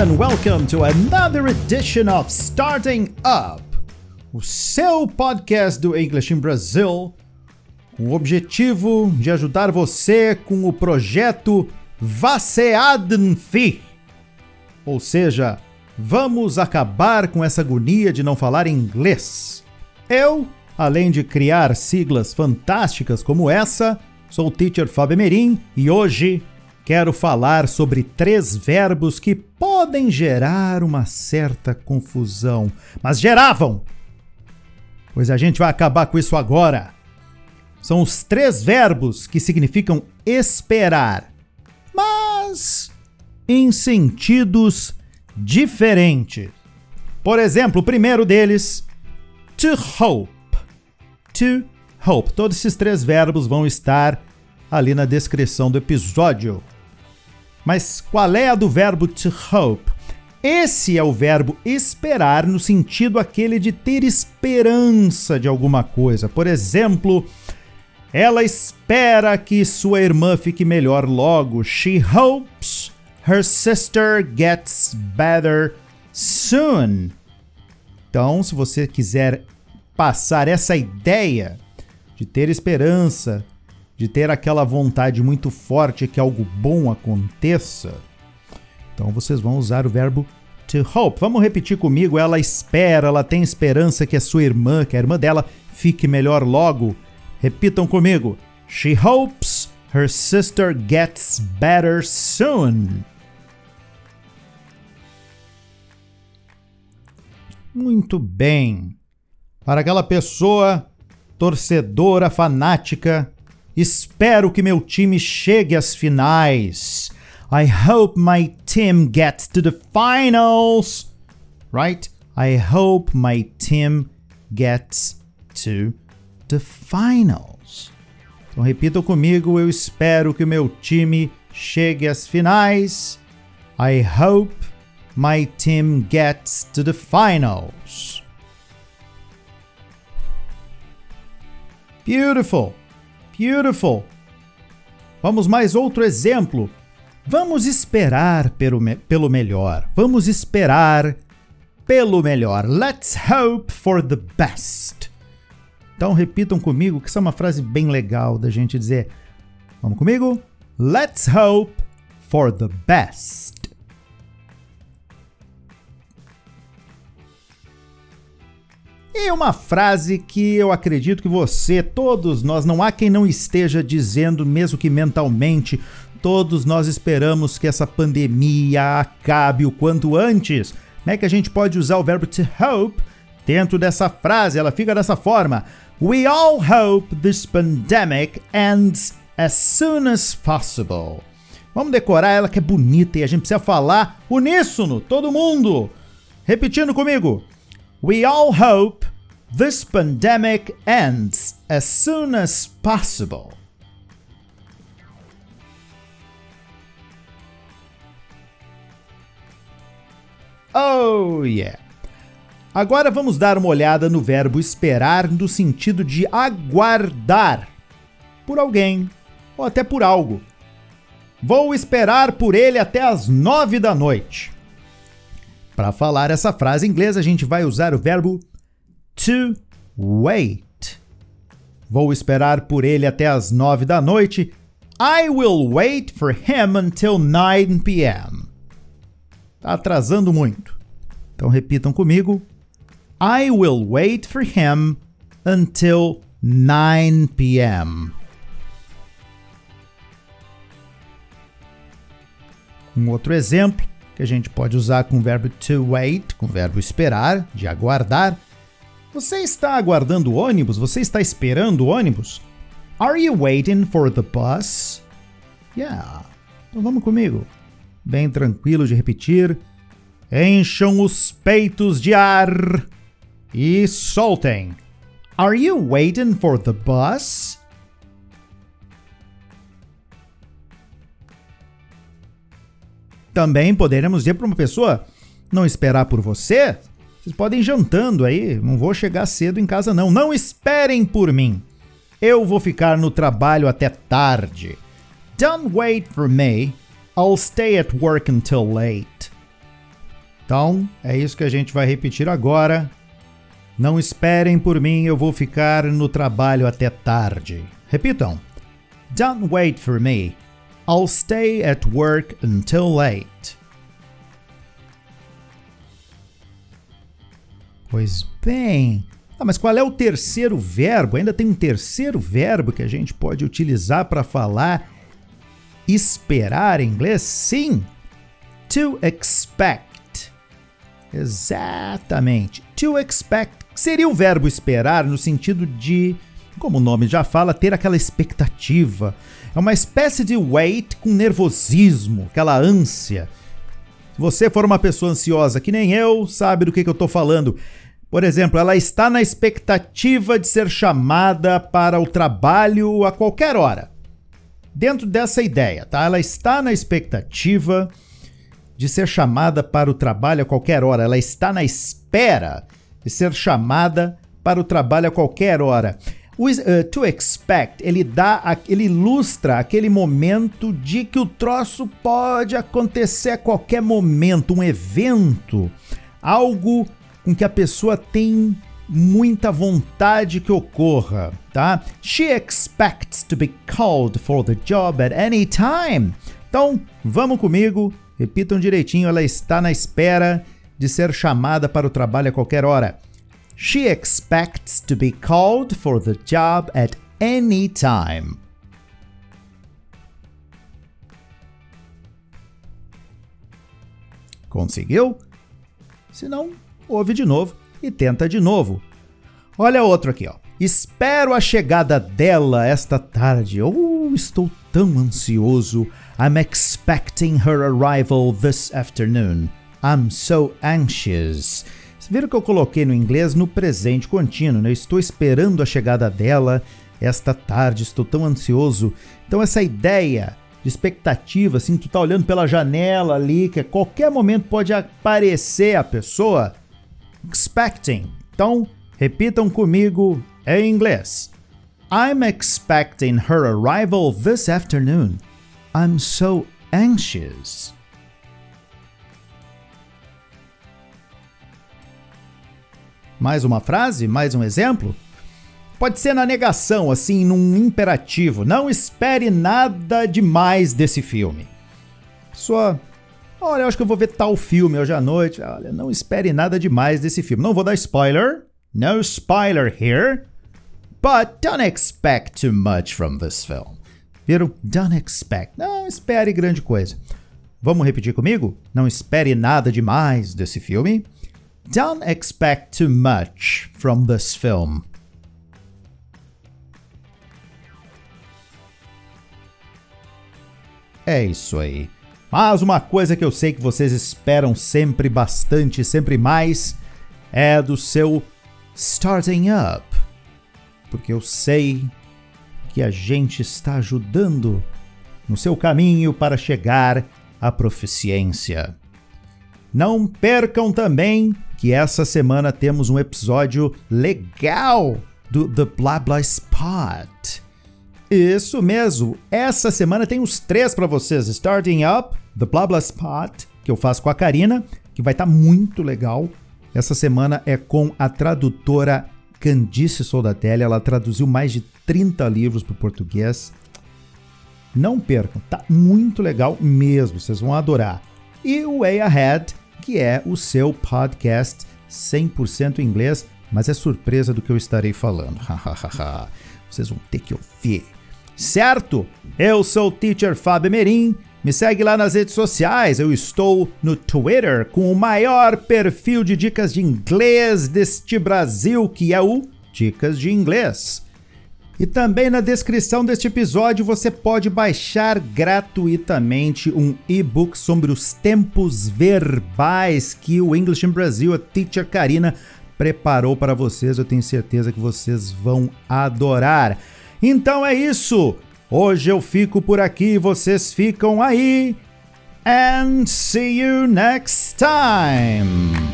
and welcome to another edition of Starting Up, o seu podcast do English in Brazil, com o objetivo de ajudar você com o projeto Vaceadenfi. Ou seja, vamos acabar com essa agonia de não falar inglês. Eu, além de criar siglas fantásticas como essa, sou o teacher Fábio Merim e hoje quero falar sobre três verbos que podem gerar uma certa confusão, mas geravam! Pois a gente vai acabar com isso agora. São os três verbos que significam esperar, mas em sentidos diferentes. Por exemplo, o primeiro deles, to hope. To hope. Todos esses três verbos vão estar ali na descrição do episódio. Mas qual é a do verbo to hope? Esse é o verbo esperar no sentido aquele de ter esperança de alguma coisa. Por exemplo, ela espera que sua irmã fique melhor logo. She hopes her sister gets better soon. Então, se você quiser passar essa ideia de ter esperança, de ter aquela vontade muito forte que algo bom aconteça, então vocês vão usar o verbo to hope. Vamos repetir comigo. Ela espera, ela tem esperança que a sua irmã, que a irmã dela, fique melhor logo. Repitam comigo. She hopes her sister gets better soon. Muito bem. Para aquela pessoa torcedora fanática Espero que meu time chegue às finais. I hope my team gets to the finals. Right? I hope my team gets to the finals. Então repitam comigo, eu espero que meu time chegue às finais. I hope my team gets to the finals. Beautiful. Beautiful. Vamos mais outro exemplo. Vamos esperar pelo, me pelo melhor. Vamos esperar pelo melhor. Let's hope for the best. Então repitam comigo que isso é uma frase bem legal da gente dizer. Vamos comigo? Let's hope for the best. E uma frase que eu acredito que você, todos nós, não há quem não esteja dizendo, mesmo que mentalmente, todos nós esperamos que essa pandemia acabe o quanto antes. Como é que a gente pode usar o verbo to hope dentro dessa frase? Ela fica dessa forma: We all hope this pandemic ends as soon as possible. Vamos decorar ela que é bonita e a gente precisa falar uníssono, todo mundo. Repetindo comigo. We all hope this pandemic ends as soon as possible. Oh yeah! Agora vamos dar uma olhada no verbo esperar no sentido de aguardar por alguém ou até por algo. Vou esperar por ele até as nove da noite. Para falar essa frase em inglês, a gente vai usar o verbo to wait. Vou esperar por ele até as nove da noite. I will wait for him until 9 p.m. Tá atrasando muito. Então repitam comigo. I will wait for him until 9 p.m. Um outro exemplo que a gente pode usar com o verbo to wait, com o verbo esperar, de aguardar. Você está aguardando o ônibus? Você está esperando o ônibus? Are you waiting for the bus? Yeah. Então vamos comigo. Bem tranquilo de repetir. Encham os peitos de ar e soltem. Are you waiting for the bus? Também poderemos dizer para uma pessoa não esperar por você. Vocês podem ir jantando aí, não vou chegar cedo em casa não. Não esperem por mim. Eu vou ficar no trabalho até tarde. Don't wait for me. I'll stay at work until late. Então, é isso que a gente vai repetir agora. Não esperem por mim, eu vou ficar no trabalho até tarde. Repitam. Don't wait for me. I'll stay at work until late. Pois bem. Ah, mas qual é o terceiro verbo? Ainda tem um terceiro verbo que a gente pode utilizar para falar esperar em inglês? Sim. To expect. Exatamente. To expect seria o verbo esperar no sentido de, como o nome já fala, ter aquela expectativa. É uma espécie de wait com nervosismo, aquela ânsia. Se você for uma pessoa ansiosa que nem eu, sabe do que, que eu estou falando. Por exemplo, ela está na expectativa de ser chamada para o trabalho a qualquer hora. Dentro dessa ideia, tá? Ela está na expectativa de ser chamada para o trabalho a qualquer hora. Ela está na espera de ser chamada para o trabalho a qualquer hora. O uh, to expect, ele dá, ele ilustra aquele momento de que o troço pode acontecer a qualquer momento, um evento, algo com que a pessoa tem muita vontade que ocorra, tá? She expects to be called for the job at any time. Então, vamos comigo, repitam direitinho, ela está na espera de ser chamada para o trabalho a qualquer hora. She expects to be called for the job at any time. Conseguiu? Se não, ouve de novo e tenta de novo. Olha outro aqui, ó. Espero a chegada dela esta tarde. Oh, estou tão ansioso. I'm expecting her arrival this afternoon. I'm so anxious. Viram que eu coloquei no inglês no presente contínuo, né? Estou esperando a chegada dela esta tarde, estou tão ansioso. Então essa ideia de expectativa, assim, tu tá olhando pela janela ali, que a qualquer momento pode aparecer a pessoa, expecting. Então, repitam comigo em inglês. I'm expecting her arrival this afternoon. I'm so anxious. Mais uma frase? Mais um exemplo? Pode ser na negação, assim, num imperativo. Não espere nada demais desse filme. Só, olha, eu acho que eu vou ver tal filme hoje à noite. Olha, não espere nada demais desse filme. Não vou dar spoiler. No spoiler here. But don't expect too much from this film. Viram? Don't expect. Não espere grande coisa. Vamos repetir comigo? Não espere nada demais desse filme. Don't expect too much from this film. É isso aí. Mas uma coisa que eu sei que vocês esperam sempre bastante, sempre mais, é do seu starting up. Porque eu sei que a gente está ajudando no seu caminho para chegar à proficiência. Não percam também que essa semana temos um episódio legal do The Blah Blah Spot. Isso mesmo, essa semana tem os três para vocês: Starting Up, The Blah Blah Spot, que eu faço com a Karina, que vai estar tá muito legal. Essa semana é com a tradutora Candice Soldatelli, ela traduziu mais de 30 livros para o português. Não percam, tá muito legal mesmo, vocês vão adorar. E o Way Ahead, que é o seu podcast 100% inglês, mas é surpresa do que eu estarei falando. Vocês vão ter que ouvir. Certo? Eu sou o Teacher Fábio Merim. Me segue lá nas redes sociais. Eu estou no Twitter com o maior perfil de dicas de inglês deste Brasil, que é o Dicas de Inglês. E também na descrição deste episódio você pode baixar gratuitamente um e-book sobre os tempos verbais que o English in Brasil, a Teacher Karina, preparou para vocês. Eu tenho certeza que vocês vão adorar. Então é isso. Hoje eu fico por aqui, vocês ficam aí. And see you next time.